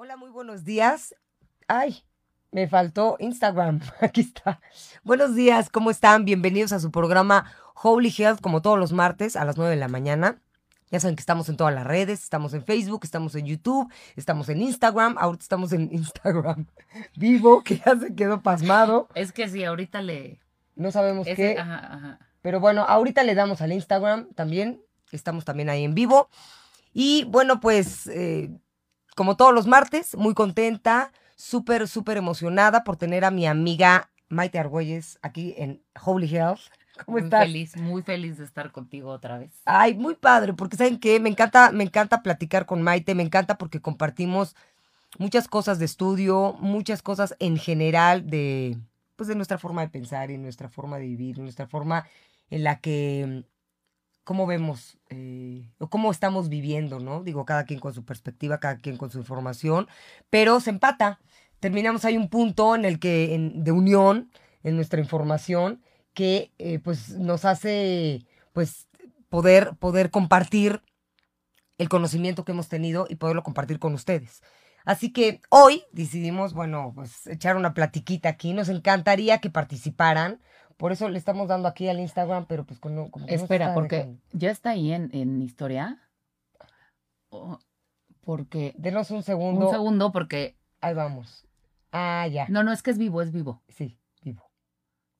Hola, muy buenos días. Ay, me faltó Instagram. Aquí está. Buenos días, ¿cómo están? Bienvenidos a su programa Holy Health, como todos los martes a las 9 de la mañana. Ya saben que estamos en todas las redes, estamos en Facebook, estamos en YouTube, estamos en Instagram, ahorita estamos en Instagram vivo, que ya se quedó pasmado. Es que sí, ahorita le... No sabemos ese- qué, ajá, ajá. pero bueno, ahorita le damos al Instagram también, estamos también ahí en vivo. Y bueno, pues eh, como todos los martes, muy contenta, súper, súper emocionada por tener a mi amiga Maite Argüelles aquí en Holy Health. ¿Cómo muy estás? feliz, muy feliz de estar contigo otra vez. Ay, muy padre, porque saben qué, me encanta, me encanta platicar con Maite, me encanta porque compartimos muchas cosas de estudio, muchas cosas en general de, pues, de nuestra forma de pensar y nuestra forma de vivir, nuestra forma en la que, cómo vemos eh, o cómo estamos viviendo, ¿no? Digo, cada quien con su perspectiva, cada quien con su información, pero se empata. Terminamos ahí un punto en el que, en- de unión en nuestra información que eh, pues nos hace pues poder, poder compartir el conocimiento que hemos tenido y poderlo compartir con ustedes. Así que hoy decidimos, bueno, pues echar una platiquita aquí. Nos encantaría que participaran. Por eso le estamos dando aquí al Instagram, pero pues con, como que no Espera, está porque dejando. ya está ahí en, en historia. O- porque... Denos un segundo. Un segundo, porque... Ahí vamos. Ah, ya. No, no, es que es vivo, es vivo. Sí, vivo.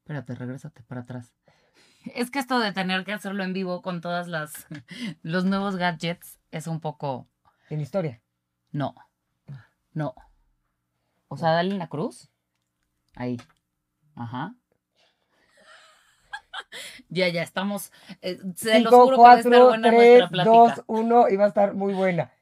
Espérate, regrésate para atrás. Es que esto de tener que hacerlo en vivo con todas las... los nuevos gadgets es un poco... En historia. No. No. O sea, dale en la cruz. Ahí. Ajá. ya, ya, estamos. eh, se los 5, juro que va a estar 4, buena 3, nuestra plática. 2, 1 y va a estar muy buena.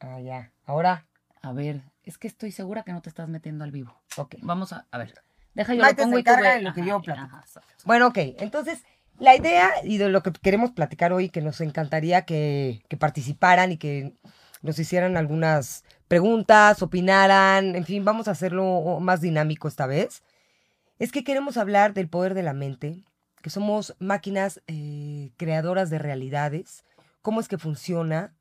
Ah, ya. Ahora, A ver, es que estoy segura que no te estás metiendo al vivo. ok. Vamos a, a ver. Deja yo Maite lo pongo se y tú de lo que Ajá, yo ajá, platico. Bueno, ok. Entonces, la idea y de lo que queremos platicar hoy, que nos encantaría que, que participaran y que nos hicieran algunas preguntas, opinaran, en fin, vamos a hacerlo más dinámico esta vez, es que queremos hablar del poder de la mente, que somos máquinas eh, creadoras de realidades, cómo es que funciona.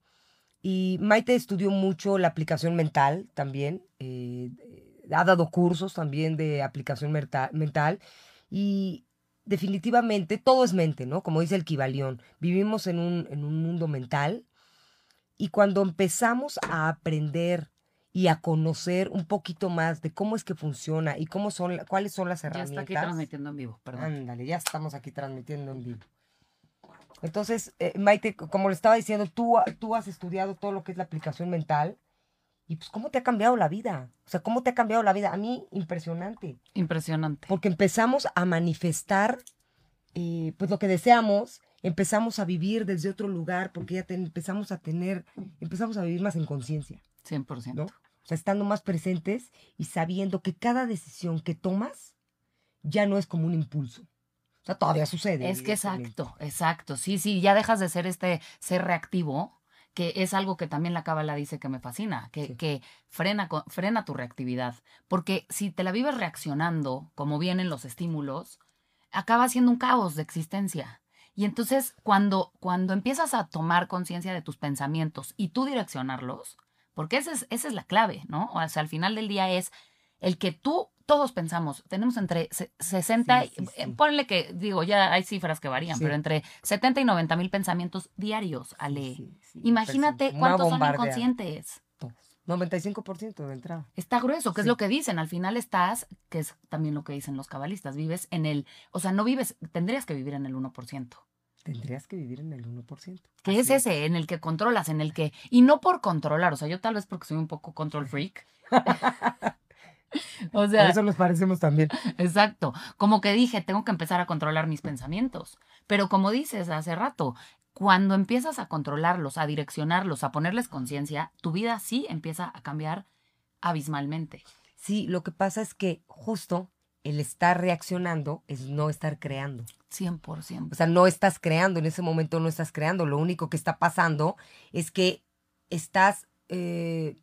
Y Maite estudió mucho la aplicación mental también, eh, ha dado cursos también de aplicación mental y definitivamente todo es mente, ¿no? Como dice el Kibalión, vivimos en un, en un mundo mental y cuando empezamos a aprender y a conocer un poquito más de cómo es que funciona y cómo son, cuáles son las Ya herramientas. está aquí transmitiendo en vivo, perdón. Ándale, ya estamos aquí transmitiendo en vivo. Entonces, eh, Maite, como le estaba diciendo, tú, tú has estudiado todo lo que es la aplicación mental. Y pues, ¿cómo te ha cambiado la vida? O sea, ¿cómo te ha cambiado la vida? A mí, impresionante. Impresionante. Porque empezamos a manifestar, eh, pues, lo que deseamos. Empezamos a vivir desde otro lugar porque ya te- empezamos a tener, empezamos a vivir más en conciencia. 100%. ¿no? O sea, estando más presentes y sabiendo que cada decisión que tomas ya no es como un impulso. O sea, todavía sucede. Es que exacto, exacto. Sí, sí, ya dejas de ser este ser reactivo, que es algo que también la cábala dice que me fascina, que, Sí. que frena, frena tu reactividad. Porque si te la vives reaccionando, como vienen los estímulos, acaba siendo un caos de existencia. Y entonces, cuando, cuando empiezas a tomar conciencia de tus pensamientos y tú direccionarlos, porque esa es, esa es la clave, ¿no? O sea, al final del día es el que tú, todos pensamos, tenemos entre se- 60, Sí, sí, sí. ponle que, digo, ya hay cifras que varían, pero entre 70 y 90 mil pensamientos diarios, Ale. Imagínate cuántos son inconscientes. Todos. 95% de entrada. Está grueso, que Sí. es lo que dicen. Al final estás, que es también lo que dicen los cabalistas, vives en el, o sea, no vives, tendrías que vivir en el 1%. Tendrías que vivir en el 1%. Que es ese, en el que controlas, en el que, y no por controlar, o sea, yo tal vez porque soy un poco control freak. o Por sea, eso nos parecemos también. exacto. Como que dije, tengo que empezar a controlar mis pensamientos. Pero como dices hace rato, cuando empiezas a controlarlos, a direccionarlos, a ponerles conciencia, tu vida sí empieza a cambiar abismalmente. Sí, lo que pasa es que justo el estar reaccionando es no estar creando. 100%. O sea, no estás creando, en ese momento no estás creando. Lo único que está pasando es que estás, eh,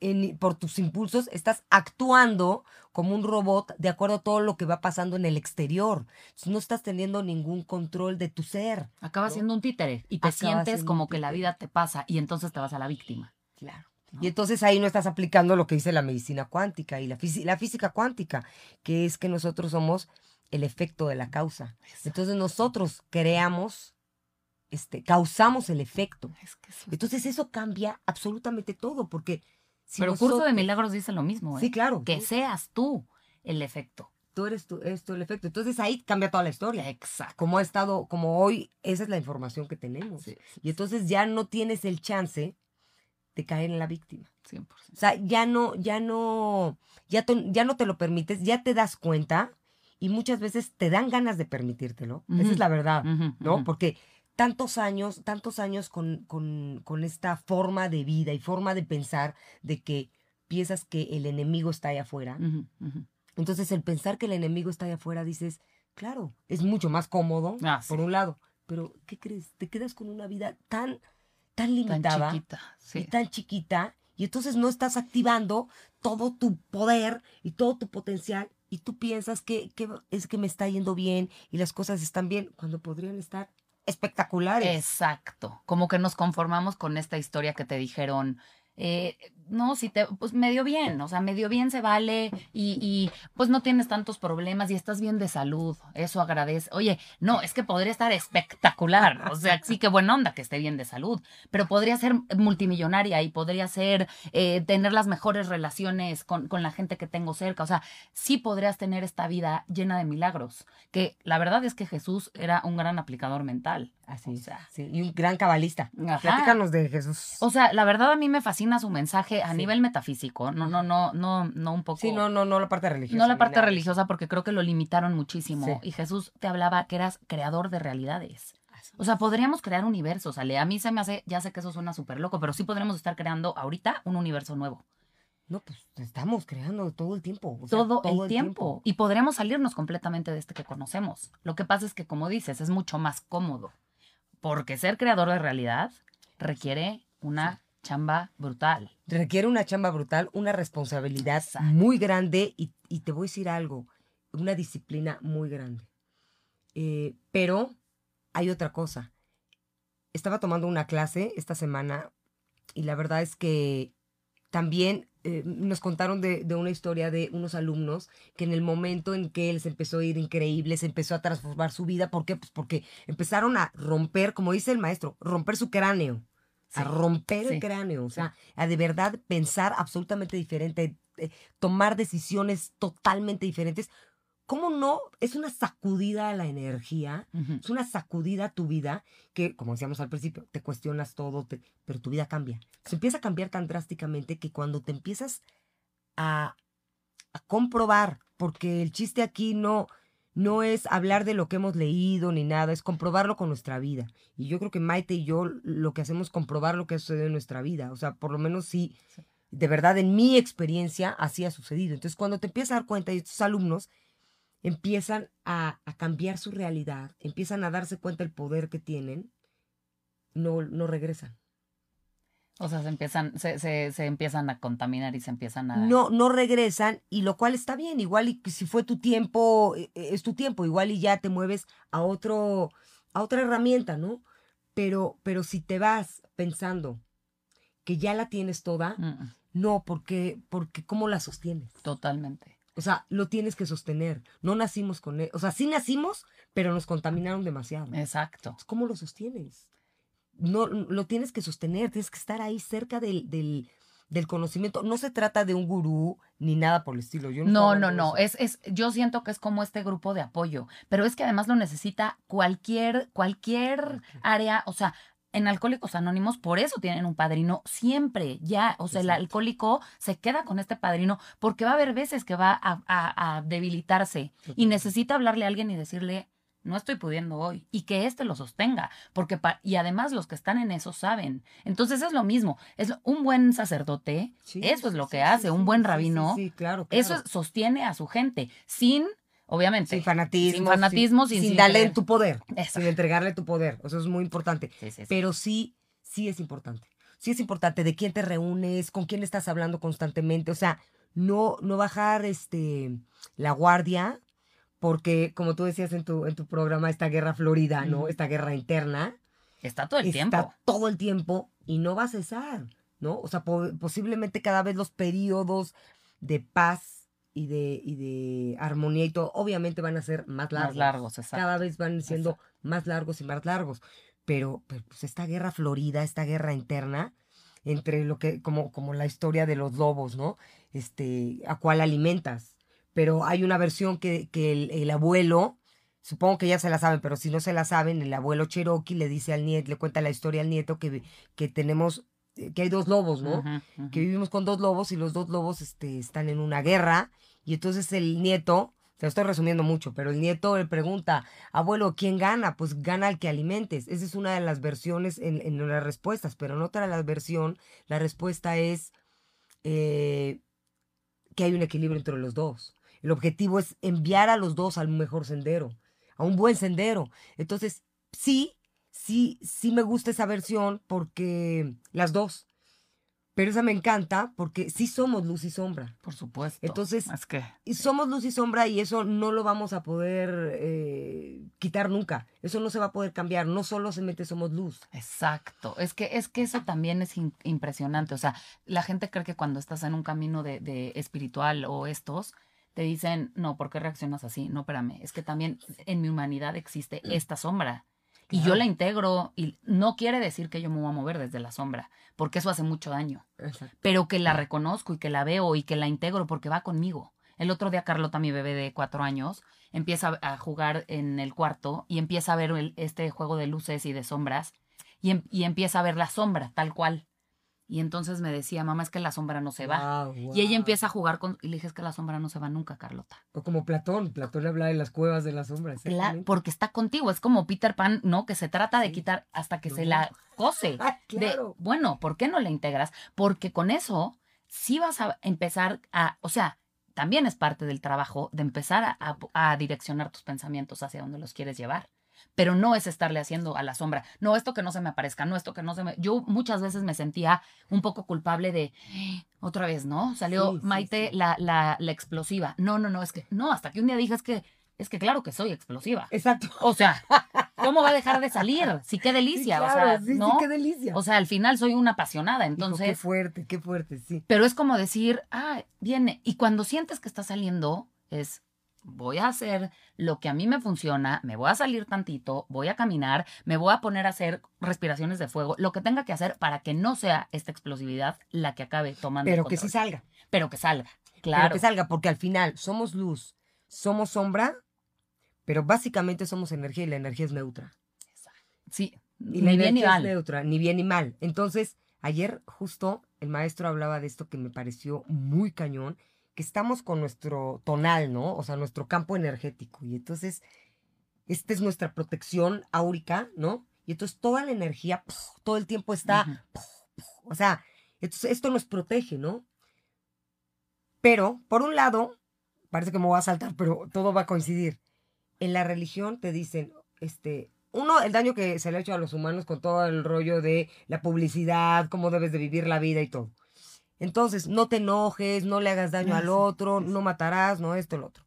en- por tus impulsos, estás actuando como un robot de acuerdo a todo lo que va pasando en el exterior. Entonces, no estás teniendo ningún control de tu ser. Acabas ¿no? siendo un títere y te Acabas sientes como que la vida te pasa y entonces te vas a la víctima. Claro. ¿no? Y entonces ahí no estás aplicando lo que dice la medicina cuántica y la, la física cuántica, que es que nosotros somos el efecto de la causa. Entonces nosotros creamos, este, causamos el efecto. Es que eso- Entonces eso cambia absolutamente todo, porque si Pero Curso de Milagros dice lo mismo, ¿eh? Sí, claro. Que seas tú el efecto. Tú eres tú, eres tú el efecto. Entonces ahí cambia toda la historia. Exacto. Como ha estado, como hoy, esa es la información que tenemos. Sí, sí, Y entonces ya no tienes el chance de caer en la víctima. 100%. O sea, ya no, ya no, ya, te- ya no te lo permites, ya te das cuenta y muchas veces te dan ganas de permitírtelo. Esa es la verdad, ¿no? Porque tantos años, tantos años con, con, con esta forma de vida y forma de pensar de que piensas que el enemigo está allá afuera. Entonces, el pensar que el enemigo está allá afuera, dices, claro, es mucho más cómodo, Ah, sí. por un lado. Pero, ¿qué crees? Te quedas con una vida tan, tan Tan limitada y tan chiquita, y entonces no estás activando todo tu poder y todo tu potencial, y tú piensas que, es que me está yendo bien y las cosas están bien, cuando podrían estar espectaculares. Exacto. Como que nos conformamos con esta historia que te dijeron. eh, no, si te, pues medio bien, o sea, medio bien se vale y, y, pues no tienes tantos problemas y estás bien de salud, eso agradece. Oye, no, es que podría estar espectacular, o sea, sí que buena onda que esté bien de salud, pero podría ser multimillonaria y podría ser eh, tener las mejores relaciones con, con la gente que tengo cerca, o sea, sí podrías tener esta vida llena de milagros, que la verdad es que Jesús era un gran aplicador mental. Así O sea, sí, y un gran cabalista. Ajá. Platícanos de Jesús. O sea, la verdad a mí me fascina su mensaje a Sí. nivel metafísico, no, no, no, no, no un poco. sí, no, no, no la parte religiosa. no la parte nada. religiosa porque creo que lo limitaron muchísimo. Sí. Y Jesús te hablaba que eras creador de realidades. O sea, podríamos crear universos, Ale. A mí se me hace, ya sé que eso suena súper loco, pero sí podríamos estar creando ahorita un universo nuevo. No, pues estamos creando todo el tiempo. o sea, todo, el, tiempo. Y podremos salirnos completamente de este que conocemos. Lo que pasa es que, como dices, es mucho más cómodo. Porque ser creador de realidad requiere una chamba brutal. Requiere una chamba brutal, una responsabilidad Exacto. muy grande y, y te voy a decir algo, una disciplina muy grande. Eh, pero hay otra cosa. Estaba tomando una clase esta semana y la verdad es que también eh, nos contaron de, de una historia de unos alumnos que en el momento en que él se empezó a ir increíble, se empezó a transformar su vida. ¿Por qué? Pues porque empezaron a romper, como dice el maestro, romper su cráneo. A romper el cráneo, o sea, a de verdad pensar absolutamente diferente, eh, tomar decisiones totalmente diferentes. ¿Cómo no? Es una sacudida a la energía, es una sacudida a tu vida que, como decíamos al principio, te cuestionas todo, te- pero tu vida cambia. Se empieza a cambiar tan drásticamente que cuando te empiezas a, a comprobar, porque el chiste aquí no, no es hablar de lo que hemos leído ni nada, es comprobarlo con nuestra vida. Y yo creo que Maite y yo lo que hacemos es comprobar lo que ha sucedido en nuestra vida. O sea, por lo menos sí, Sí. de verdad, en mi experiencia así ha sucedido. Entonces, cuando te empiezas a dar cuenta y estos alumnos empiezan a, a cambiar su realidad, empiezan a darse cuenta del poder que tienen, no, no regresan. O sea, se empiezan, se, se, se empiezan a contaminar y se empiezan a. No, no regresan, y lo cual está bien, igual y si fue tu tiempo, eh, eh, es tu tiempo, igual y ya te mueves a otro, a otra herramienta, ¿no? Pero, pero si te vas pensando que ya la tienes toda, Mm, mm, no, porque, porque ¿cómo la sostienes? Totalmente. O sea, lo tienes que sostener. No nacimos con él. O sea, sí nacimos, pero nos contaminaron demasiado. Exacto. ¿Cómo lo sostienes? No, lo tienes que sostener, tienes que estar ahí cerca del, del, del conocimiento. No se trata de un gurú ni nada por el estilo. Yo no, No, no, Es, es, yo siento que es como este grupo de apoyo, pero es que además lo necesita cualquier, cualquier área, o sea, en Alcohólicos Anónimos, por eso tienen un padrino siempre, ya, o sea, el alcohólico se queda con este padrino porque va a haber veces que va a, a- a debilitarse y necesita hablarle a alguien y decirle, no estoy pudiendo hoy, y que éste lo sostenga, porque pa- y además los que están en eso saben. Entonces es lo mismo, es un buen sacerdote, Sí, eso es lo que sí, hace, sí, un buen rabino, Sí, claro, eso claro. es- sostiene a su gente, sin, obviamente, sin fanatismo. sin fanatismo, sin- sin, sin darle querer. tu poder. Eso. Sin entregarle tu poder. Eso es muy importante. Sí, sí, sí. Pero sí, sí es importante. Sí es importante de quién te reúnes, con quién estás hablando constantemente. O sea, no, no bajar este la guardia, porque como tú decías en tu, en tu programa, esta guerra florida, ¿no? Esta guerra interna. está todo el está tiempo. todo el tiempo y no va a cesar. ¿no? O sea, po- posiblemente cada vez los periodos de paz y de, y de armonía y todo, obviamente van a ser más largos. Más largos, exacto. Cada vez van siendo más largos y más largos. Pero, pero, pues esta guerra florida, esta guerra interna, entre lo que, como, como la historia de los lobos, ¿no? Este, a cuál alimentas. Pero hay una versión que, que el, el abuelo, supongo que ya se la saben, pero si no se la saben, el abuelo Cherokee le dice al nieto, le cuenta la historia al nieto que, que tenemos, eh, que hay dos lobos, ¿no? Que vivimos con dos lobos y los dos lobos este, están en una guerra y entonces el nieto, te lo estoy resumiendo mucho, pero el nieto le pregunta, abuelo, ¿quién gana? Pues gana el que alimentes. Esa es una de las versiones en, en las respuestas, pero en otra la versión, la respuesta es eh, que hay un equilibrio entre los dos. El objetivo es enviar a los dos al mejor sendero, a un buen sendero. Entonces, sí, sí, sí me gusta esa versión porque las dos. Pero esa me encanta porque sí somos luz y sombra. Por supuesto. Entonces- Es que. Somos luz y sombra y eso no lo vamos a poder eh, quitar nunca. Eso no se va a poder cambiar. No solamente somos luz. Exacto, es que, es que eso también es impresionante. O sea, la gente cree que cuando estás en un camino de, de espiritual o estos, te dicen, no, ¿por qué reaccionas así? No, espérame, es que también en mi humanidad existe esta sombra. Y yo la integro y no quiere decir que yo me voy a mover desde la sombra, porque eso hace mucho daño, pero que la reconozco y que la veo y que la integro porque va conmigo. El otro día Carlota, mi bebé de cuatro años, empieza a jugar en el cuarto y empieza a ver el- este juego de luces y de sombras y, em- y empieza a ver la sombra tal cual. Y entonces me decía, mamá, es que la sombra no se va. Y ella empieza a jugar con... Y le dije, es que la sombra no se va nunca, Carlota. O como Platón. Platón habla de las cuevas de las sombras. Cla- exactamente. porque está contigo. Es como Peter Pan, ¿no? Que se trata de Sí. quitar hasta que se la cose. Ah, de, claro. bueno, ¿por qué no la integras? Porque con eso sí vas a empezar a, o sea, también es parte del trabajo de empezar a, a- a direccionar tus pensamientos hacia donde los quieres llevar. Pero no es estarle haciendo a la sombra. No, esto que no se me aparezca, no, esto que no se me... Yo muchas veces me sentía un poco culpable de, "Eh, otra vez, ¿no? Salió Sí, sí, Maite sí. La, la, la explosiva. No, no, no, es que, no, hasta que un día dije, es que, es que claro que soy explosiva. Exacto. O sea, ¿cómo va a dejar de salir? Sí, qué delicia. Sí, o sea, sí, sí, ¿no? qué delicia. O sea, al final soy una apasionada, Hijo, qué entonces, fuerte, qué fuerte, sí. pero es como decir, ah, viene. Y cuando sientes que está saliendo, es, voy a hacer lo que a mí me funciona, me voy a salir tantito, voy a caminar, me voy a poner a hacer respiraciones de fuego, lo que tenga que hacer para que no sea esta explosividad la que acabe tomando. Pero el que sí salga. Pero que salga, Pero claro. que salga, porque al final somos luz, somos sombra, pero básicamente somos energía y la energía es neutra. Sí, Y la ni bien ni mal. es neutra, ni bien ni mal. Entonces, ayer justo el maestro hablaba de esto que me pareció muy cañón, que estamos con nuestro tonal, ¿no? O sea, nuestro campo energético. Y entonces, esta es nuestra protección áurica, ¿no? Y entonces toda la energía ¡puf! todo el tiempo está, Ujú. ¡puf! ¡puf! o sea, entonces esto nos protege, ¿no? Pero, por un lado, parece que me voy a saltar, pero todo va a coincidir. En la religión te dicen, este, uno, el daño que se le ha hecho a los humanos con todo el rollo de la publicidad, cómo debes de vivir la vida y todo. Entonces, no te enojes, no le hagas daño al otro, no matarás, no esto, lo otro.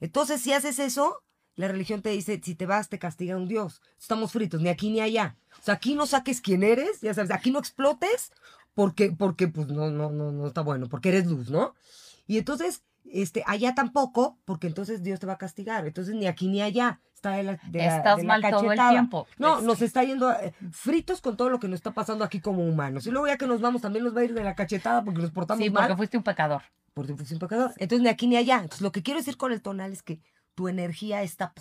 Entonces, si haces eso, la religión te dice, si te vas, te castiga un Dios. Estamos fritos, ni aquí ni allá. O sea, aquí no saques quién eres, ya sabes, aquí no explotes, porque, porque pues no, no, no, no está bueno, porque eres luz, ¿no? Y entonces, este, allá tampoco, porque entonces Dios te va a castigar. Entonces, ni aquí ni allá. Está de la, de la- Estás de la mal todo el tiempo. No, nos está yendo eh, fritos con todo lo que nos está pasando aquí como humanos. Y luego ya que nos vamos, también nos va a ir de la cachetada porque nos portamos Sí, mal. porque fuiste un pecador. Porque fuiste un pecador. Entonces, ni aquí ni allá. Entonces, lo que quiero decir con el tonal es que tu energía está...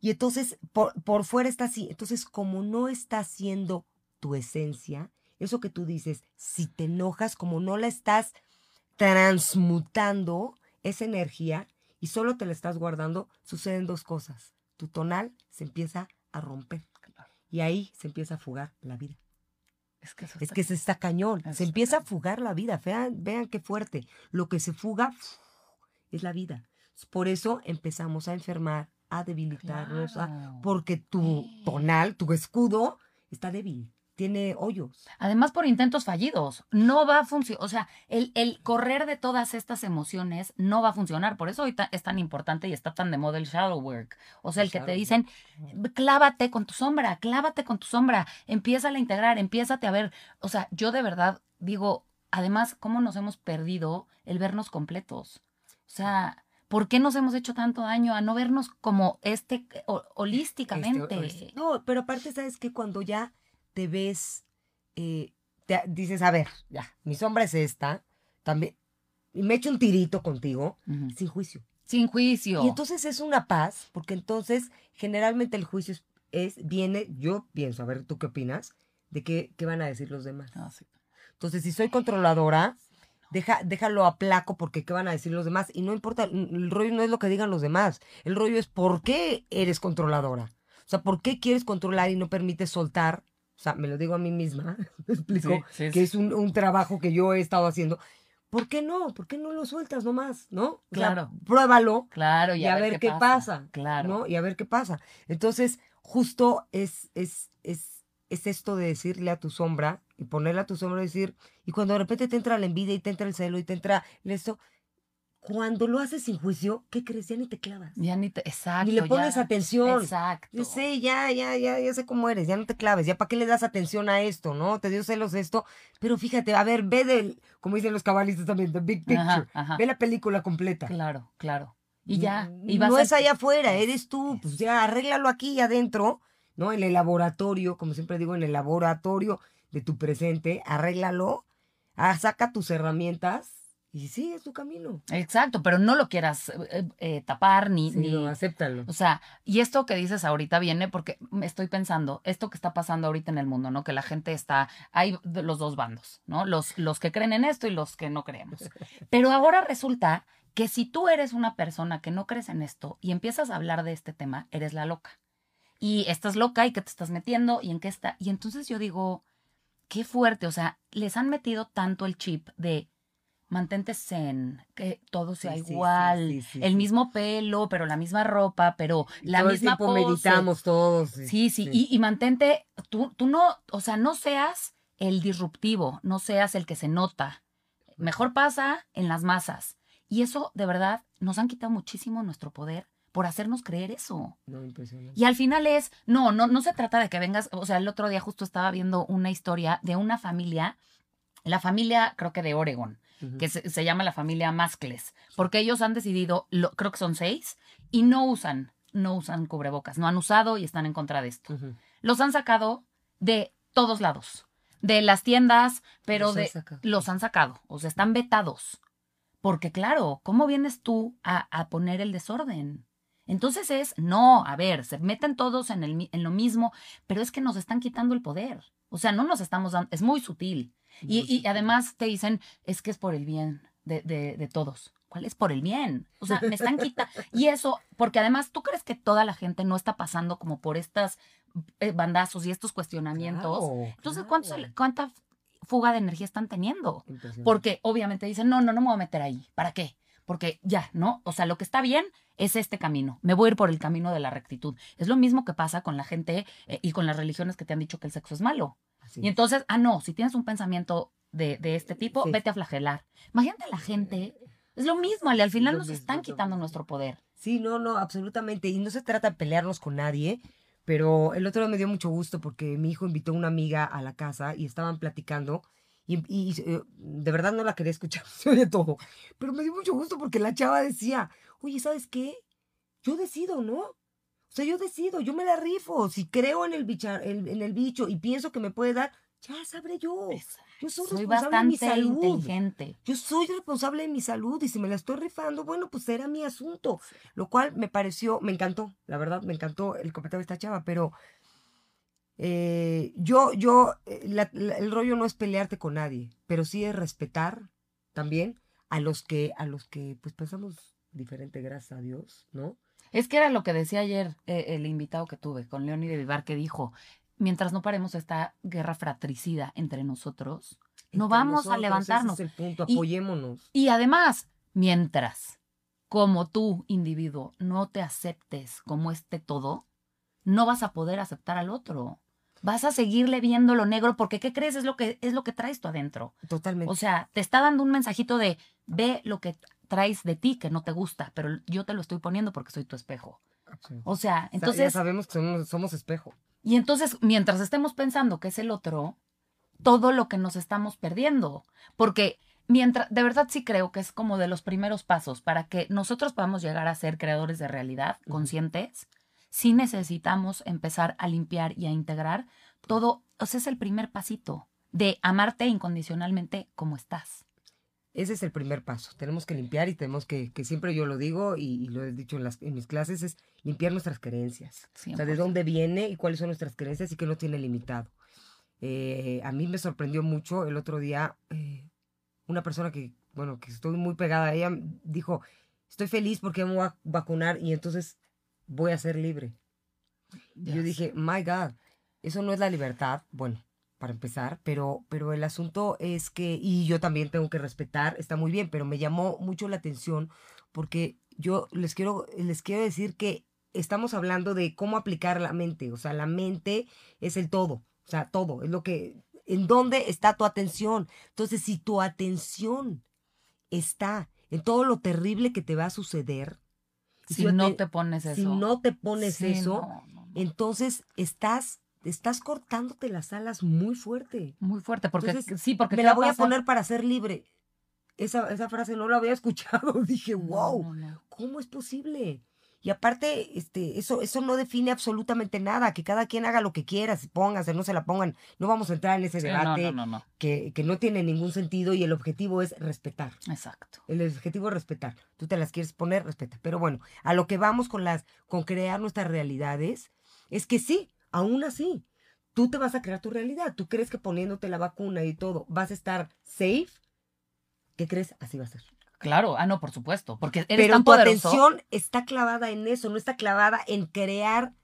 Y entonces, por, por fuera está así. Entonces, como no está siendo tu esencia, eso que tú dices, si te enojas, como no la estás transmutando, esa energía, y solo te la estás guardando, suceden dos cosas. Tu tonal se empieza a romper. Y ahí se empieza a fugar la vida. Es que eso Es está- que se está cañón. Eso Se está empieza a fugar la vida. Vean, vean qué fuerte. Lo que se fuga es la vida. Por eso empezamos a enfermar, a debilitarnos, a- porque tu tonal, tu escudo, está débil. Tiene hoyos. Además, por intentos fallidos, no va a funcionar. O sea, el, el, correr de todas estas emociones no va a funcionar. Por eso hoy es tan importante y está tan de moda el shadow work. O sea, el que te dicen, clávate con tu sombra, clávate con tu sombra, empieza a integrar, empiézate a ver. O sea, yo de verdad digo, además, ¿cómo nos hemos perdido el vernos completos? O sea, ¿por qué nos hemos hecho tanto daño a no vernos como este holísticamente? Este, no, pero aparte, ¿sabes que Cuando ya te ves, eh, te, dices, a ver, ya, mi sombra es esta, también, y me echo un tirito contigo, sin juicio. Sin juicio. Y entonces es una paz, porque entonces generalmente el juicio es, viene, yo pienso, a ver, ¿tú qué opinas? De qué, qué van a decir los demás. Ah, entonces, si soy controladora, deja, déjalo a placo porque qué van a decir los demás. Y no importa, el rollo no es lo que digan los demás. El rollo es por qué eres controladora. O sea, ¿por qué quieres controlar y no permites soltar o sea, me lo digo a mí misma, me explico, que es un, trabajo que yo he estado haciendo. ¿Por qué no? ¿Por qué no lo sueltas nomás? ¿No? Claro. pruébalo. Claro, y, a, ver, qué, pasa. Claro. ¿no? Y a ver qué pasa. Entonces, justo es, es, es, es esto de decirle a tu sombra y ponerle a tu sombra y decir, y cuando de repente te entra la envidia y te entra el celo y te entra esto, cuando lo haces sin juicio, ¿qué crees? Ya ni te clavas. Ya ni te, exacto. Ni le pones atención. Exacto. Yo sé, ya, ya, ya, ya sé cómo eres, ya no te claves, ya para qué le das atención a esto, ¿no? Te dio celos esto, pero fíjate, a ver, ve del, como dicen los cabalistas también, the big picture. Ve la película completa. Claro, claro. Y ya. Y no es allá afuera, eres tú, pues ya, arréglalo aquí adentro, ¿no? En el laboratorio, como siempre digo, en el laboratorio de tu presente, arréglalo, ah, saca tus herramientas y sí, es tu camino. Exacto, pero no lo quieras eh, eh, tapar ni... Sí, ni... No, acéptalo. O sea, y esto que dices ahorita viene porque me estoy pensando, esto que está pasando ahorita en el mundo, ¿no? Que la gente está, hay los dos bandos, ¿no? Los, los que creen en esto y los que no creemos. Pero ahora resulta que si tú eres una persona que no crees en esto y empiezas a hablar de este tema, eres la loca. Y estás loca y que te estás metiendo y en qué está. Y entonces yo digo, qué fuerte, o sea, les han metido tanto el chip de mantente zen, que todo sea igual, el mismo pelo, pero la misma ropa, pero la todo misma el tiempo meditamos todos. Sí, sí, Y, mantente, tú, tú no, o sea, no seas el disruptivo, no seas el que se nota. Mejor pasa en las masas. Y eso, de verdad, nos han quitado muchísimo nuestro poder por hacernos creer eso. No, impresionante. Y al final es, no, no, no se trata de que vengas, o sea, el otro día justo estaba viendo una historia de una familia, la familia creo que de Oregon, que se, llama la familia Mascles, porque ellos han decidido, lo, creo que son seis, y no usan, no usan cubrebocas, no han usado y están en contra de esto. Los han sacado de todos lados, de las tiendas, pero de los han sacado, o sea, están vetados. Porque claro, ¿cómo vienes tú a, a poner el desorden? Entonces es, no, a ver, se meten todos en, el, en lo mismo, pero es que nos están quitando el poder. O sea, no nos estamos dando, es muy sutil. Y, además te dicen, es que es por el bien de, de, todos. ¿Cuál es por el bien? O sea, me están quitando. Y eso, porque además, ¿tú crees que toda la gente no está pasando como por estas eh, bandazos y estos cuestionamientos? Entonces, ¿cuánta fuga de energía están teniendo? Porque obviamente dicen, no, no, no me voy a meter ahí. ¿Para qué? Porque ya, ¿no? O sea, lo que está bien es este camino. Me voy a ir por el camino de la rectitud. Es lo mismo que pasa con la gente eh, y con las religiones que te han dicho que el sexo es malo. Y entonces, ah, no, si tienes un pensamiento de, este tipo, vete a flagelar. Imagínate la gente, es lo mismo, al final nos están quitando nuestro poder. Sí, no, no, absolutamente. Y no se trata de pelearnos con nadie, pero el otro día me dio mucho gusto porque mi hijo invitó a una amiga a la casa y estaban platicando. Y, eh, de verdad no la quería escuchar, se oye todo. Pero me dio mucho gusto porque la chava decía, oye, ¿sabes qué? Yo decido, ¿no? O sea, yo decido, yo me la rifo. Si creo en el, en el bicho y pienso que me puede dar, ya sabré yo. Yo soy, responsable de mi salud. inteligente. Yo soy responsable de mi salud y si me la estoy rifando, bueno, pues será mi asunto. Lo cual me pareció, me encantó, la verdad, me encantó el comentario de esta chava, pero eh, yo, yo, eh, el rollo no es pelearte con nadie, pero sí es respetar también a los que, a los que, pues pensamos diferente, gracias a Dios, ¿no? Es que era lo que decía ayer eh, el invitado que tuve con Leoni de Vivar, que dijo, mientras no paremos esta guerra fratricida entre nosotros, no vamos a levantarnos. Ese es el punto, apoyémonos. Y, además, mientras como tú, individuo, no te aceptes como este todo, no vas a poder aceptar al otro. vas a seguirle viendo lo negro porque ¿qué crees? Es lo que, es lo que traes tú adentro. Totalmente. O sea, te está dando un mensajito de ve lo que traes de ti que no te gusta, pero yo te lo estoy poniendo porque soy tu espejo. Sí. O sea, Sa- ya entonces, sabemos que somos, somos espejo. y entonces mientras estemos pensando que es el otro, todo lo que nos estamos perdiendo, porque mientras, de verdad sí creo que es como de los primeros pasos para que nosotros podamos llegar a ser creadores de realidad conscientes, sí necesitamos empezar a limpiar y a integrar todo, o sea, es el primer pasito de amarte incondicionalmente como estás. Ese es el primer paso. Tenemos que limpiar y tenemos que, que siempre yo lo digo y, y lo he dicho en, las, en mis clases, es limpiar nuestras creencias. O sea, de 100%. dónde viene y cuáles son nuestras creencias y que no tiene limitado. Eh, a mí me sorprendió mucho el otro día eh, una persona que, bueno, que estoy muy pegada a ella, dijo, estoy feliz porque me voy a vacunar y entonces voy a ser libre. Y yo Yes. dije, my God, eso no es la libertad. Bueno, para empezar, pero, pero el asunto es que, y yo también tengo que respetar, está muy bien, pero me llamó mucho la atención porque yo les quiero, les quiero decir que estamos hablando de cómo aplicar la mente, o sea, la mente es el todo, o sea, todo, es lo que, en dónde está tu atención. Entonces, si tu atención está en todo lo terrible que te va a suceder, si no te pones eso. si no te pones Sí, eso, no, no, no. entonces estás, estás cortándote las alas muy fuerte. Muy fuerte, porque Entonces, sí, porque Me ¿qué la voy a poner para ser libre. Esa, esa frase no la había escuchado. Dije, wow, no, no. ¿cómo es posible? Y aparte, este, eso, eso no define absolutamente nada. Que cada quien haga lo que quiera, si pónganse, no se la pongan. No vamos a entrar en ese Sí, debate no, no, no. Que, que no tiene ningún sentido y el objetivo es respetar. Exacto. El objetivo es respetar. Tú te las quieres poner, respeta. Pero bueno, a lo que vamos con las, con crear nuestras realidades, es que sí, aún así, tú te vas a crear tu realidad. Tú crees que poniéndote la vacuna y todo vas a estar safe. ¿Qué crees? Así va a ser. Claro, ah, no, por supuesto, porque eres Pero tan tu poderoso. atención está clavada en eso, no está clavada en crear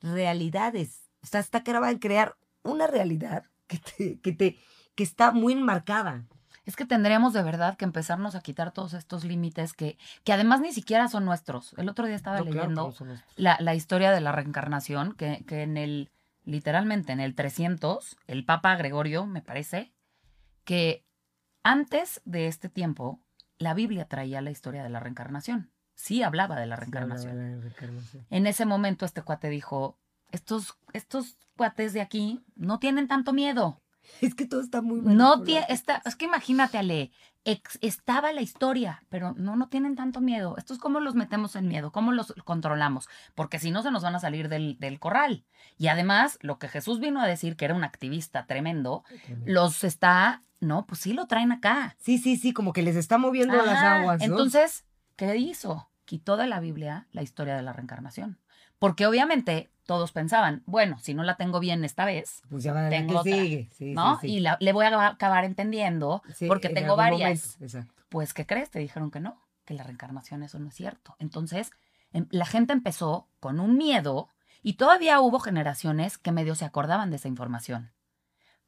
realidades. O sea, está clavada en crear una realidad que te, que te, que está muy enmarcada. Es que tendríamos de verdad que empezarnos a quitar todos estos límites que, que además ni siquiera son nuestros. El otro día estaba No, leyendo la, la historia de la reencarnación, que, que en el, literalmente en el 300, el Papa Gregorio, me parece, que antes de este tiempo, la Biblia traía la historia de la reencarnación. Sí hablaba de la Sí, reencarnación. de la reencarnación. En ese momento este cuate dijo, estos, estos cuates de aquí no tienen tanto miedo. Es que todo está muy No manipulado. tiene, está, es que imagínate, Ale, ex- estaba la historia, pero no, no tienen tanto miedo. Esto es cómo los metemos en miedo, cómo los controlamos, porque si no se nos van a salir del, del corral. Y además, lo que Jesús vino a decir, que era un activista tremendo, los está, no, pues sí lo traen acá. Sí, sí, sí, como que les está moviendo las aguas, ¿no? Entonces, ¿qué hizo? Quitó de la Biblia la historia de la reencarnación. Porque obviamente todos pensaban, bueno, si no la tengo bien esta vez, pues ya tengo que otra, sigue. Sí, ¿no? sí, sí. Y la- le voy a acabar entendiendo porque en tengo varias. Pues, ¿qué crees? Te dijeron que no, que la reencarnación eso no es cierto. Entonces, em- la gente empezó con un miedo y todavía hubo generaciones que medio se acordaban de esa información.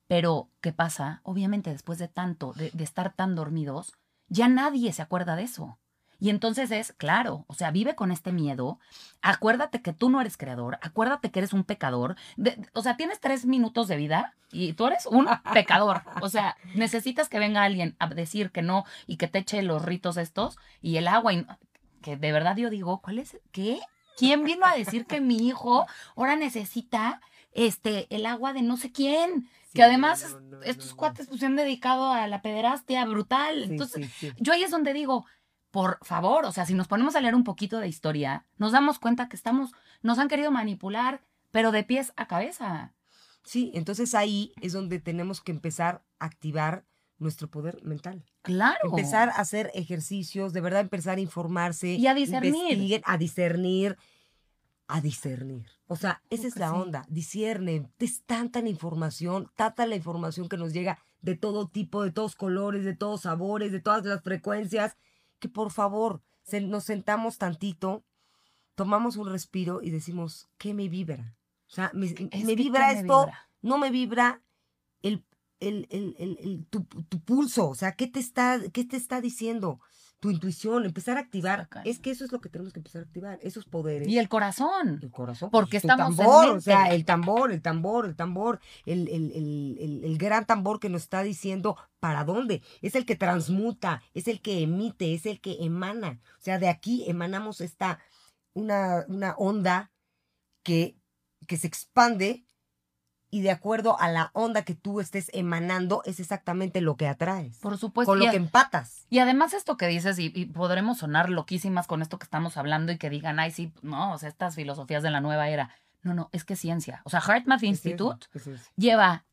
Pero, ¿qué pasa? Obviamente, después de tanto, de, de estar tan dormidos, ya nadie se acuerda de eso. Y entonces es, claro, o sea, vive con este miedo. Acuérdate que tú no eres creador. Acuérdate que eres un pecador. De- o sea, tienes tres minutos de vida y tú eres un pecador. O sea, necesitas que venga alguien a decir que no y que te eche los ritos estos y el agua. y- que de verdad yo digo, ¿cuál es? ¿Qué? ¿Quién vino a decir que mi hijo ahora necesita este el agua de no sé quién? Sí, que además no, no, no, estos no. cuates pues se han dedicado a la pederastia brutal. Sí, Entonces, sí. yo ahí es donde digo, por favor, o sea, si nos ponemos a leer un poquito de historia, nos damos cuenta que estamos, nos han querido manipular, pero de pies a cabeza. Sí, entonces ahí es donde tenemos que empezar a activar nuestro poder mental. Claro. Empezar a hacer ejercicios, de verdad empezar a informarse. Y a discernir. a discernir. A discernir. O sea, esa es la sí. onda. Disciernen. Es tanta la información, tanta la información que nos llega de todo tipo, de todos colores, de todos sabores, de todas las frecuencias, que por favor se- nos sentamos tantito, tomamos un respiro y decimos, ¿qué me vibra? O sea, me, Es me que vibra ¿qué me esto, vibra? no me vibra el, el, el, el- el- tu, tu pulso, o sea, ¿qué te, está, ¿qué te está diciendo? Tu intuición, empezar a activar. Es que eso es lo que tenemos que empezar a activar, esos poderes. Y el corazón. El corazón. Porque pues, estamos en tambor, o mente. sea, el tambor, el tambor, el tambor, el, el, el, el- el gran tambor que nos está diciendo para dónde. Es el que transmuta, es el que emite, es el que emana. O sea, de aquí emanamos esta, una, una onda que, que se expande y de acuerdo a la onda que tú estés emanando es exactamente lo que atraes. Por supuesto. con lo que empatas. y además esto que dices, y, y podremos sonar loquísimas con esto que estamos hablando y que digan, ay, sí, no, o sea, estas filosofías de la nueva era. No, no, es que es ciencia. O sea, HeartMath Institute Es es lleva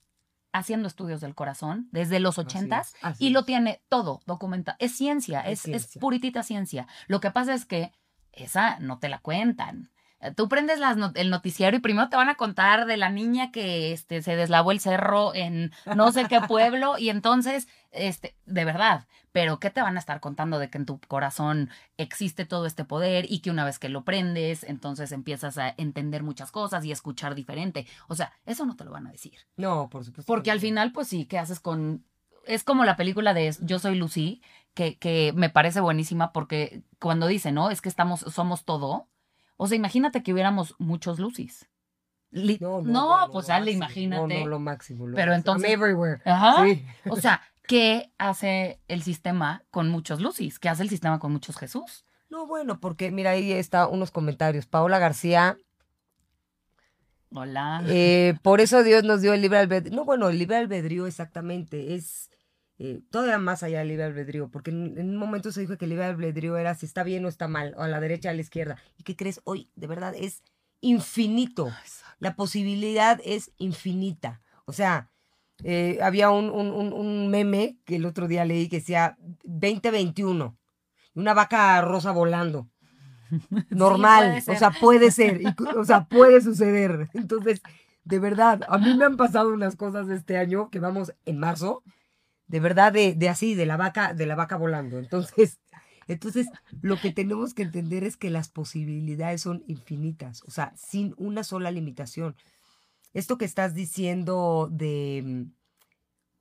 haciendo estudios del corazón desde los ochentas es, y lo tiene todo documentado. Es ciencia, Es es, es ciencia. puritita ciencia. Lo que pasa es que esa no te la cuentan. Eh, Tú prendes las not- el noticiero y primero te van a contar de la niña que este, se deslavó el cerro en no sé qué pueblo y entonces, este, de verdad, pero ¿qué te van a estar contando de que en tu corazón existe todo este poder y que una vez que lo prendes, entonces empiezas a entender muchas cosas y escuchar diferente? O sea, eso no te lo van a decir. No, por supuesto. que Porque al final, pues sí, ¿qué haces con...? Es como la película de Yo soy Lucy, que, que me parece buenísima porque cuando dice, ¿no? Es que estamos, somos todo. O sea, imagínate que hubiéramos muchos Lucys. Li- No, bueno, pues lo dale, imagínate. No, no, lo máximo. lo Pero entonces- I'm everywhere. Ajá. Sí. O sea, ¿qué hace el sistema con muchos Lucys? ¿Qué hace el sistema con muchos Jesús? No, bueno, porque mira, ahí está unos comentarios. Paola García, Hola. eh, por eso Dios nos dio el libre albedrío. No, bueno, el libre albedrío exactamente es eh, todavía más allá del libre albedrío, porque en, en un momento se dijo que el libre albedrío era si está bien o está mal, o a la derecha o a la izquierda. ¿Y qué crees? Hoy, de verdad, es infinito. La posibilidad es infinita. O sea, eh, había un, un- un- un meme que el otro día leí que decía 2021, una vaca rosa volando. Normal, o sea, puede ser, y o sea, puede suceder. Entonces, de verdad, a mí me han pasado unas cosas este año que vamos en marzo, de verdad, de, de así, de la vaca, de la vaca volando. Entonces, entonces, lo que tenemos que entender es que las posibilidades son infinitas, o sea, sin una sola limitación. Esto que estás diciendo de, mm,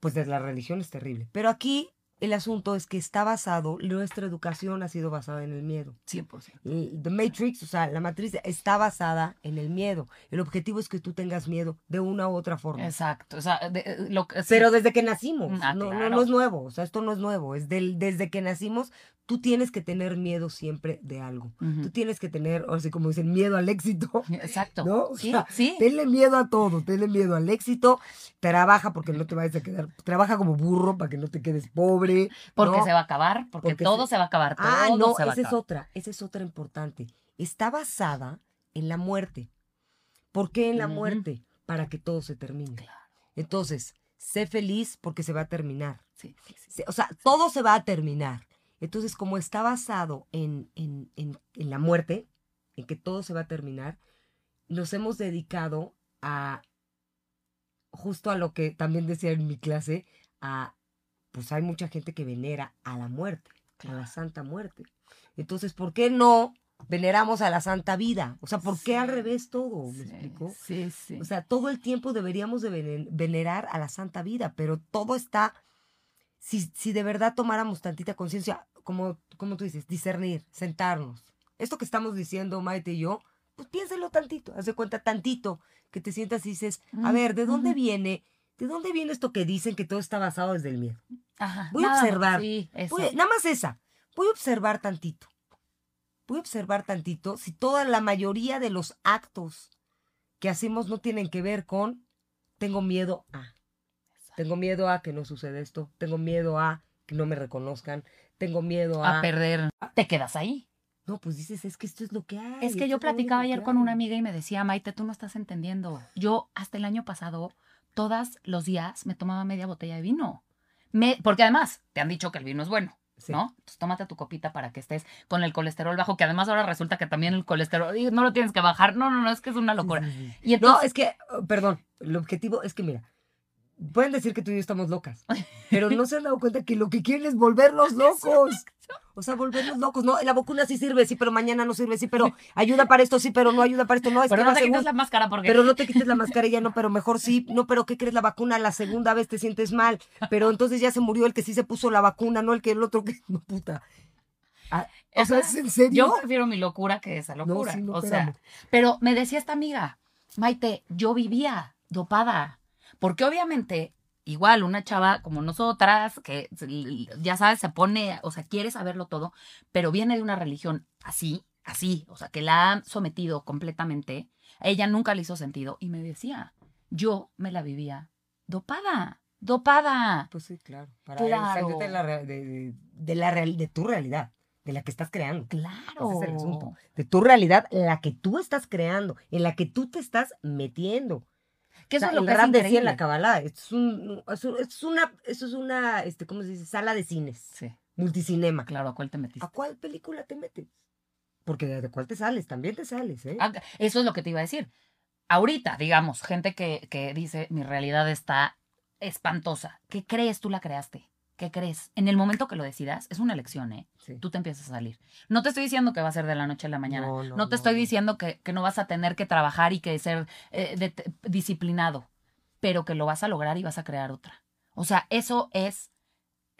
pues de la religión es terrible. Pero aquí el asunto es que está basado, nuestra educación ha sido basada en el miedo. 100%. El- The Matrix, o sea, la matriz está basada en el miedo. El objetivo es que tú tengas miedo de una u otra forma. Exacto. O sea, de- eh, lo que- sí. Pero desde que nacimos, Ah, no, no, claro. no es nuevo, o sea, esto no es nuevo, es del, desde que nacimos, tú tienes que tener miedo siempre de algo. Ujú. Tú tienes que tener, o sea, como dicen, miedo al éxito, Exacto. ¿no? O Sí, sea, sí. Tenle miedo a todo, tenle miedo al éxito, trabaja porque no te vayas a quedar, trabaja como burro para que no te quedes pobre. Porque ¿no? se va a acabar, porque, Porque todo se- se va a acabar, todo Ah, no, se va a esa es otra, esa es otra importante. Está basada en la muerte. ¿Por qué en la muerte? Para que todo se termine. Claro. Entonces, sé feliz porque se va a terminar. Sí, sí, sí. Se- O sea, todo se va a terminar. Entonces, como está basado en, en, en, en la muerte, en que todo se va a terminar, nos hemos dedicado a, justo a lo que también decía en mi clase, a, pues hay mucha gente que venera a la muerte, a la Claro. santa muerte. Entonces, ¿por qué no veneramos a la santa vida? O sea, ¿por qué al revés todo? ¿Me Sí, explico? Sí, sí. O sea, todo el tiempo deberíamos de vene- venerar a la santa vida, pero todo está, si, si de verdad tomáramos tantita conciencia, como, como tú dices, discernir, sentarnos. Esto que estamos diciendo Maite y yo, pues piénselo tantito, haz de cuenta tantito, que te sientas y dices, a ver, ¿de dónde viene? ¿De dónde viene esto que dicen que todo está basado desde el miedo? Ajá, voy a observar. Sí, eso. Voy nada más esa. Voy a observar tantito. Voy a observar tantito si toda la mayoría de los actos que hacemos no tienen que ver con tengo miedo a. Tengo miedo a que no suceda esto. Tengo miedo a que no me reconozcan. Tengo miedo a. a perder. Te quedas ahí. no, pues dices, es que esto es lo que hay. Es que yo platicaba ayer con hay". una amiga y me decía, Maite, tú no estás entendiendo. Yo hasta el año pasado, todos los días me tomaba media botella de vino. Me, porque además, te han dicho que el vino es bueno. Sí. ¿No? Entonces tómate tu copita para que estés con el colesterol bajo, que además ahora resulta que también el colesterol no lo tienes que bajar. No, no, no, es que es una locura. Sí, sí, No, es que, oh, perdón, el objetivo es que, mira, pueden decir que tú y yo estamos locas, pero no se han dado cuenta que lo que quieren es volverlos locos. O sea, volverlos locos. No, la vacuna sí sirve, sí, pero mañana no sirve, sí, pero ayuda para esto, sí, pero no ayuda para esto. No, es pero que no te quites la máscara porque Pero no te quites la mascarilla, no, pero mejor sí. No, pero ¿qué crees? La vacuna la segunda vez te sientes mal. Pero entonces ya se murió el que sí se puso la vacuna, no el que el otro que. No, puta. Ah, o sea, ¿es en serio? Yo prefiero mi locura que esa No, locura. sí, no, o sea, pero me decía esta amiga, Maite, yo vivía dopada. Porque obviamente, igual una chava como nosotras, que ya sabes, se pone, o sea, quiere saberlo todo, pero viene de una religión así, así, o sea, que la ha sometido completamente, a ella nunca le hizo sentido. Y me decía, yo me la vivía dopada, dopada. Pues sí, claro. Para Claro. de la, de, de- de la real- de tu realidad, de la que estás creando. Claro. Ese es el asunto. De tu realidad, la que tú estás creando, en la que tú te estás metiendo. Que eso O sea, es lo el que es Ram decía en la esto es, un- es un- es una, eso es una, este, ¿cómo se dice? Sala de cines, Sí, multicinema. claro, ¿a cuál te metiste? ¿A cuál película te metes? Porque de, de cuál te sales, también te sales, ¿eh? Ah, Eso es lo que te iba a decir. Ahorita, digamos, gente que, que dice mi realidad está espantosa. ¿Qué crees tú la creaste? ¿Qué crees? En el momento que lo decidas, es una elección, ¿eh? Sí. Tú te empiezas a salir. No te estoy diciendo que va a ser de la noche a la mañana. No, No, no, te no, estoy diciendo que, que no vas a tener que trabajar y que ser eh, de- disciplinado, pero que lo vas a lograr y vas a crear otra. O sea, eso es,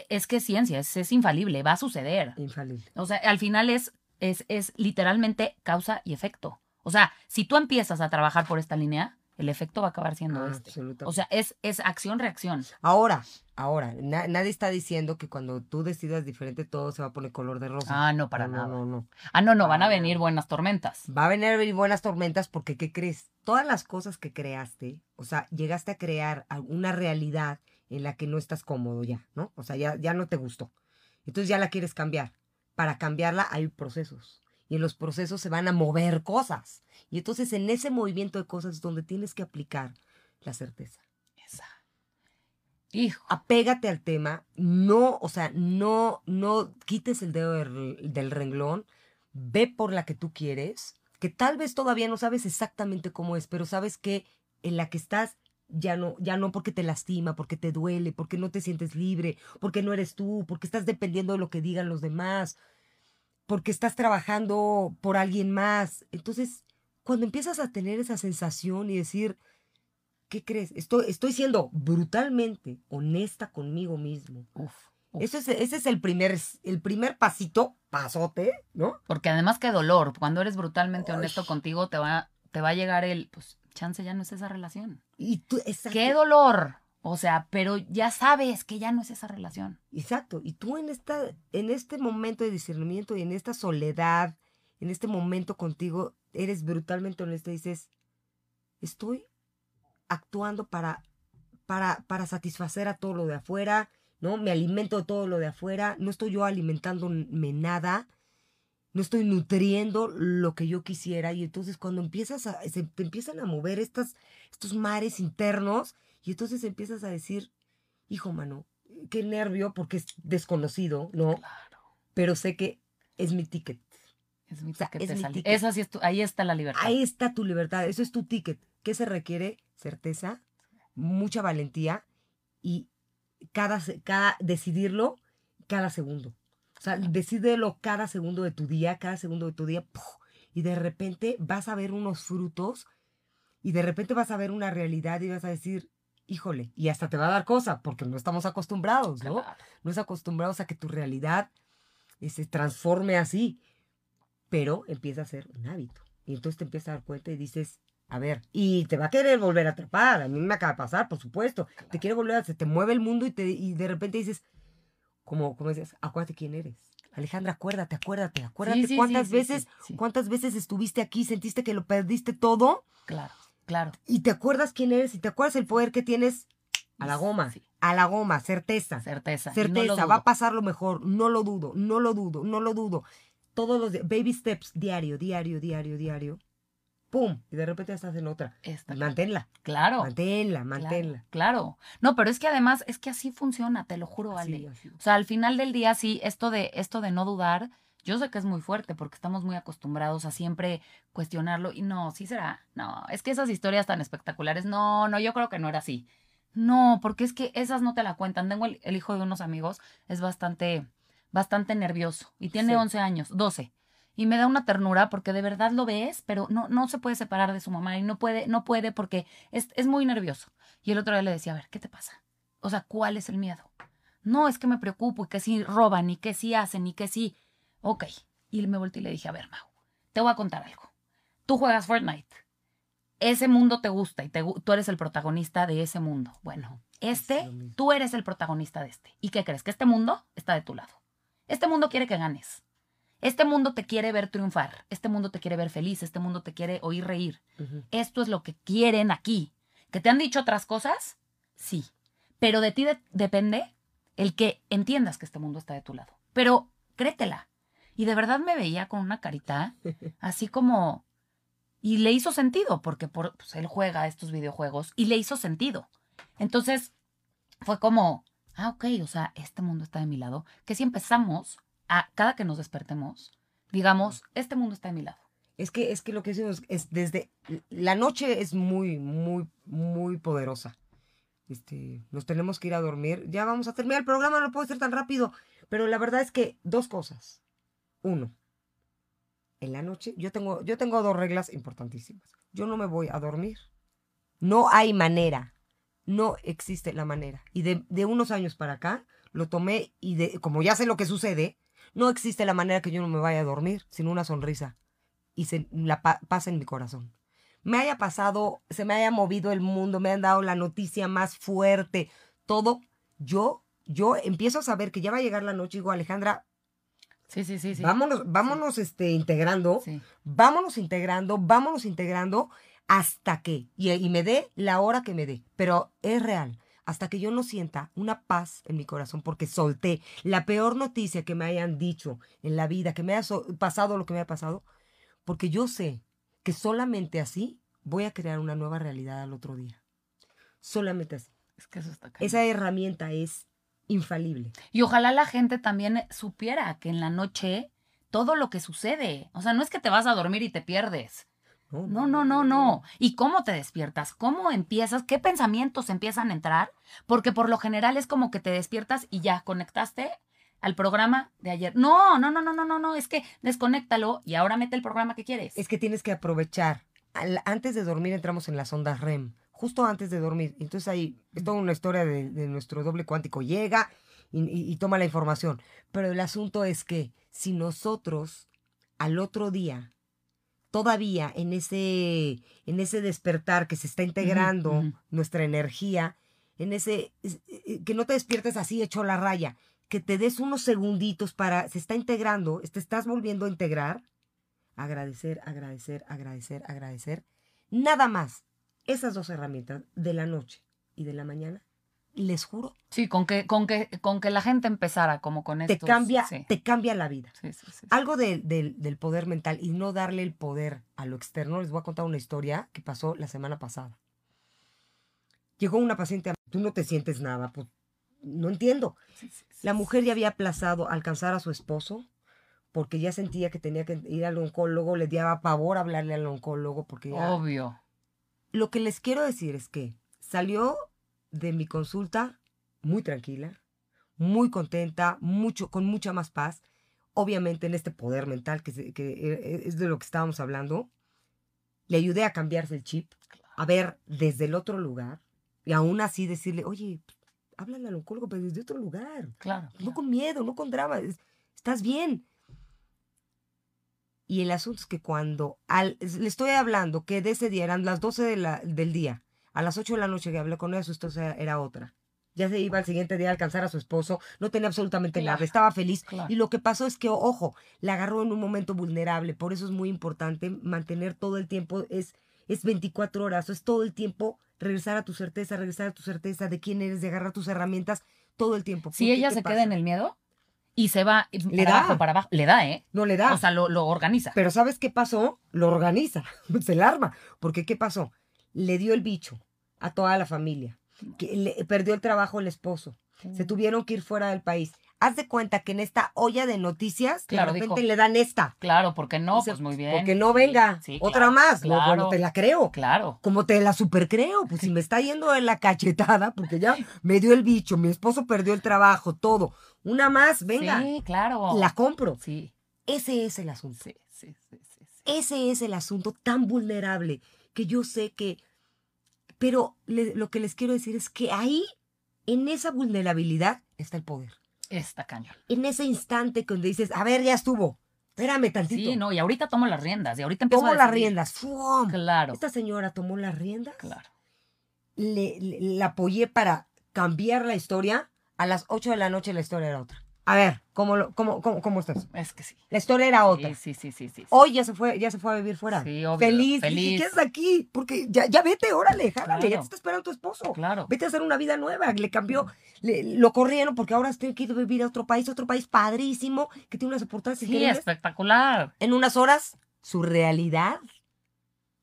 es que es ciencia, es, es infalible, va a suceder. Infalible. O sea, al final es, es, es literalmente causa y efecto. O sea, si tú empiezas a trabajar por esta línea, el efecto va a acabar siendo Ah, este. absolutamente. O sea, es, es acción-reacción. ahora, ahora, na- nadie está diciendo que cuando tú decidas diferente todo se va a poner color de rosa. Ah, no, para no, nada. No, no, no. Ah, no, no, van a venir buenas tormentas. Va a venir buenas tormentas porque, ¿qué crees? Todas las cosas que creaste, o sea, llegaste a crear una realidad en la que no estás cómodo ya, ¿no? O sea, ya, ya no te gustó. Entonces ya la quieres cambiar. Para cambiarla hay procesos. Y en los procesos se van a mover cosas. Y entonces en ese movimiento de cosas es donde tienes que aplicar la certeza. Esa. Hijo. Apégate al tema, no, o sea, no, no quites el dedo del, del renglón, ve por la que tú quieres, que tal vez todavía no sabes exactamente cómo es, pero sabes que en la que estás ya no, ya no porque te lastima, porque te duele, porque no te sientes libre, porque no eres tú, porque estás dependiendo de lo que digan los demás, porque estás trabajando por alguien más. Entonces, cuando empiezas a tener esa sensación y decir, ¿qué crees? Estoy, estoy siendo brutalmente honesta conmigo mismo. Uf, uf. Ese es, ese es el, primer, el primer pasito, pasote, ¿no? Porque además qué dolor. Cuando eres brutalmente honesto contigo, te va, te va a llegar el, pues, chance ya no es esa relación. Y tú, exacto. ¡Qué dolor! O sea, pero ya sabes que ya no es esa relación. Exacto. Y tú en, esta, en este momento de discernimiento y en esta soledad, en este momento contigo, eres brutalmente honesto y dices, estoy actuando para, para, para satisfacer a todo lo de afuera, ¿no? Me alimento de todo lo de afuera, no estoy yo alimentándome nada, no estoy nutriendo lo que yo quisiera y entonces cuando empiezas a, se te empiezan a mover estas, estos mares internos y entonces empiezas a decir, hijo mano, qué nervio porque es desconocido, ¿no? Claro. Pero sé que es mi ticket. Es mi O sea, ticket es mi ticket. Esa sí es tu- ahí está la libertad. Ahí está tu libertad, eso es tu ticket. ¿Qué se requiere? Certeza, mucha valentía y cada, cada decidirlo cada segundo. O sea, decídelo cada segundo de tu día, cada segundo de tu día, ¡puf! y de repente vas a ver unos frutos y de repente vas a ver una realidad y vas a decir, híjole, y hasta te va a dar cosa, porque no estamos acostumbrados, ¿no? No es acostumbrados a que tu realidad se transforme así, pero empieza a ser un hábito. Y entonces te empiezas a dar cuenta y dices, a ver, y te va a querer volver a atrapar, a mí me acaba de pasar, por supuesto, te quiere volver a, se te mueve el mundo y, te, y de repente dices, como, como decías, acuérdate quién eres. Alejandra, acuérdate, acuérdate, acuérdate Sí, sí, cuántas sí, veces, cuántas veces estuviste aquí, sentiste que lo perdiste todo Claro, claro. y te acuerdas quién eres y te acuerdas el poder que tienes a la goma, Sí, a la goma, certeza. certeza. no Certeza, va a pasar lo mejor, no lo dudo, no lo dudo, no lo dudo. Todos los baby steps, diario, diario, diario, diario. ¡Pum! Y de repente estás en otra. Manténla, Claro. manténla, manténla. Claro. No, pero es que además es que así funciona, te lo juro, Así, Ale. así. O sea, al final del día, sí, esto de, esto de no dudar, yo sé que es muy fuerte porque estamos muy acostumbrados a siempre cuestionarlo y no, sí será. No, es que esas historias tan espectaculares, no, no, yo creo que no era así. No, porque es que esas no te la cuentan. Tengo el, el hijo de unos amigos, es bastante, bastante nervioso y tiene Sí. 11 años, 12. Y me da una ternura porque de verdad lo ves, pero no, no se puede separar de su mamá y no puede, no puede porque es, es muy nervioso. Y el otro día le decía, a ver, ¿qué te pasa? O sea, ¿cuál es el miedo? No, es que me preocupo y que si roban y que si hacen y que si... Ok. Y me volteé y le dije, a ver, Mau, te voy a contar algo. Tú juegas Fortnite. Ese mundo te gusta y te tú eres el protagonista de ese mundo. Bueno, este, tú eres el protagonista de este. ¿Y qué crees? Que este mundo está de tu lado. Este mundo quiere que ganes. Este mundo te quiere ver triunfar. Este mundo te quiere ver feliz. Este mundo te quiere oír reír. Esto es lo que quieren aquí. ¿Que te han dicho otras cosas? Sí. Pero de ti de- depende el que entiendas que este mundo está de tu lado. Pero créetela. Y de verdad me veía con una carita así como... Y le hizo sentido, porque por, pues, él juega estos videojuegos y le hizo sentido. Entonces, fue como, ah, ok, o sea, este mundo está de mi lado. Que si empezamos a, cada que nos despertemos, digamos, este mundo está de mi lado. Es que, es que lo que decimos es desde. La noche es muy, muy, muy poderosa. Este, nos tenemos que ir a dormir. Ya vamos a terminar el programa, no puede ser tan rápido. Pero la verdad es que dos cosas. Uno, en la noche, yo tengo, yo tengo dos reglas importantísimas. Yo no me voy a dormir. No hay manera. No existe la manera. Y de, de unos años para acá, lo tomé y de, como ya sé lo que sucede, no existe la manera que yo no me vaya a dormir sin una sonrisa y se la pa- pasa en mi corazón. Me haya pasado, se me haya movido el mundo, me han dado la noticia más fuerte, todo, yo, yo empiezo a saber que ya va a llegar la noche y digo, Alejandra, Sí, sí, sí, sí. vámonos, vámonos este, integrando, Sí. vámonos integrando, vámonos integrando hasta que, y, y me dé la hora que me dé, pero es real, hasta que yo no sienta una paz en mi corazón, porque solté la peor noticia que me hayan dicho en la vida, que me haya so- pasado lo que me ha pasado, porque yo sé que solamente así voy a crear una nueva realidad al otro día. Solamente así. Es que eso está. Esa herramienta es infalible. Y ojalá la gente también supiera que en la noche todo lo que sucede, o sea, no es que te vas a dormir y te pierdes. No, no, no, no. ¿Y cómo te despiertas? ¿Cómo empiezas? ¿Qué pensamientos empiezan a entrar? Porque por lo general es como que te despiertas y ya conectaste al programa de ayer. No, no, no, no, no, no, no, es que desconéctalo y ahora mete el programa que quieres. Es que tienes que aprovechar. Al- antes de dormir entramos en las ondas REM, justo antes de dormir. Entonces ahí es toda una historia de, de nuestro doble cuántico. Llega y, y- y toma la información. Pero el asunto es que si nosotros al otro día, todavía en ese, en ese despertar que se está integrando nuestra energía, en ese, es- eh, que no te despiertes así hecho la raya, que te des unos segunditos para, se está integrando, te estás volviendo a integrar, agradecer, agradecer, agradecer, agradecer. Nada más. Esas dos herramientas de la noche y de la mañana, les juro, Sí, con que, con que, con que la gente empezara como con te estos- cambia, Sí, te cambia la vida. sí, sí. Algo de- del- del poder mental y no darle el poder a lo externo. Les voy a contar una historia que pasó la semana pasada. Llegó una paciente, tú no te sientes nada, pues no entiendo. La mujer ya había aplazado alcanzar a su esposo porque ya sentía que tenía que ir al oncólogo, le daba pavor hablarle al oncólogo porque ya... Obvio. Lo que les quiero decir es que salió de mi consulta muy tranquila, muy contenta, mucho, con mucha más paz. Obviamente en este poder mental que, que eh, es de lo que estábamos hablando, le ayudé a cambiarse el chip, a ver desde el otro lugar y aún así decirle, oye, háblale al oncólogo, pero desde otro lugar. Claro. No claro. con miedo, no con drama. es- Estás bien. Y el asunto es que cuando al- le estoy hablando que de ese día eran las 12 de la- del día, a las 8 de la noche que hablé con eso, esto era, era otra. Ya se iba al siguiente día a alcanzar a su esposo, no tenía absolutamente nada, estaba feliz. Claro. Y lo que pasó es que, ojo, la agarró en un momento vulnerable, por eso es muy importante mantener todo el tiempo, es, es 24 horas, es todo el tiempo regresar a tu certeza, regresar a tu certeza de quién eres, de agarrar tus herramientas todo el tiempo. Si ella ¿qué se pasa? queda en el miedo y se va Le para da. abajo, para abajo, le da, ¿eh? No le da. O sea, lo, lo organiza. Pero ¿sabes qué pasó? Lo organiza, se la arma. Porque ¿qué pasó? Le dio el bicho a toda la familia. Que le- perdió el trabajo el esposo. Se tuvieron que ir fuera del país. Haz de cuenta que en esta olla de noticias, Claro, de repente dijo. le dan esta. Claro, porque no, pues muy bien. Porque no venga. sí, Otra claro, más. No, Claro, bueno, te la creo. claro. Como te la super creo. Pues si me está yendo de la cachetada, porque ya me dio el bicho, mi esposo perdió el trabajo, todo. Una más, venga. Sí, claro. La compro. Sí, Ese es el asunto. sí, sí, sí, sí, sí. Ese es el asunto tan vulnerable que yo sé que... Pero le- lo que les quiero decir es que ahí, en esa vulnerabilidad, está el poder. Está cañón. En ese instante cuando dices, a ver, ya estuvo, espérame tantito. Sí, no, y ahorita tomo las riendas, y ahorita empiezo Tomo a las riendas. ¡fum! Claro, Esta señora tomó las riendas. claro. Le, le- la apoyé para cambiar la historia. A las 8 de la noche la historia era otra. A ver, ¿cómo, lo, cómo, cómo, cómo estás? Es que sí. La historia era otra. Sí, sí, sí, sí, sí. Hoy ya se fue, ya se fue a vivir fuera. Sí, obvio, Feliz, feliz. ¿qué haces aquí? Porque ya, ya vete, órale, jálale, ya te está esperando tu esposo. Claro. Vete a hacer una vida nueva. Le cambió, le- lo corrieron porque ahora tiene que ir a vivir a otro país, otro país padrísimo, que tiene unas oportunidades Sí, espectacular. En unas horas, su realidad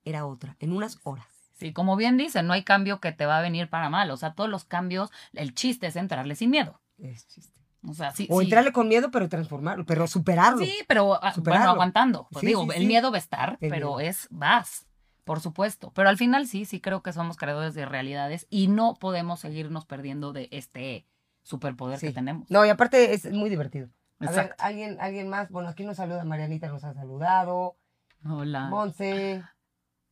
era otra. En unas horas. Sí, como bien dicen, no hay cambio que te va a venir para mal. O sea, todos los cambios, el chiste es entrarle sin miedo. Es chiste. O sea, sí. O sí. entrarle con miedo, pero transformarlo, pero superarlo. Sí, pero ah, Superarlo. bueno, aguantando. Pues Sí, digo, sí, el miedo va a estar, El pero miedo. es vas, por supuesto. Pero al final sí, sí creo que somos creadores de realidades y no podemos seguirnos perdiendo de este superpoder que tenemos. No, y aparte es muy divertido. A ver, alguien, alguien más. Bueno, aquí nos saluda Marianita, nos ha saludado. Hola. Monse.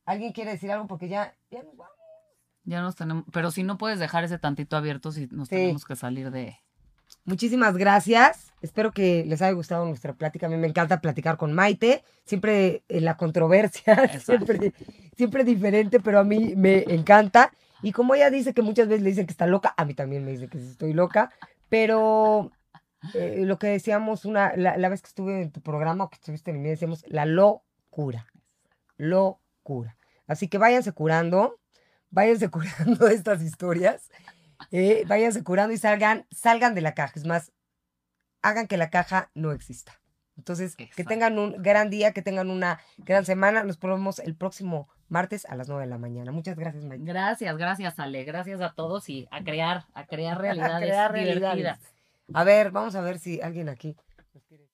¿Alguien quiere decir algo? Porque ya, ya nos vamos. Ya nos tenemos, pero si no puedes dejar ese tantito abierto, si nos tenemos que salir de. Muchísimas gracias. Espero que les haya gustado nuestra plática. A mí me encanta platicar con Maite. Siempre en la controversia, siempre, siempre diferente, pero a mí me encanta. Y como ella dice que muchas veces le dicen que está loca, a mí también me dicen que estoy loca. Pero eh, lo que decíamos una, la, la vez que estuve en tu programa o que estuviste en el mío, decíamos la locura. Locura. Así que váyanse curando, váyanse curando estas historias. Eh, váyanse curando y salgan, salgan de la caja. Es más, hagan que la caja no exista. Entonces, que tengan un gran día, que tengan una gran semana. Nos vemos el próximo martes a las 9 de la mañana. Muchas gracias, Mike. Gracias, gracias, Ale. Gracias a todos y a crear, a crear realidades crear realidades. divertidas. A ver, vamos a ver si alguien aquí nos quiere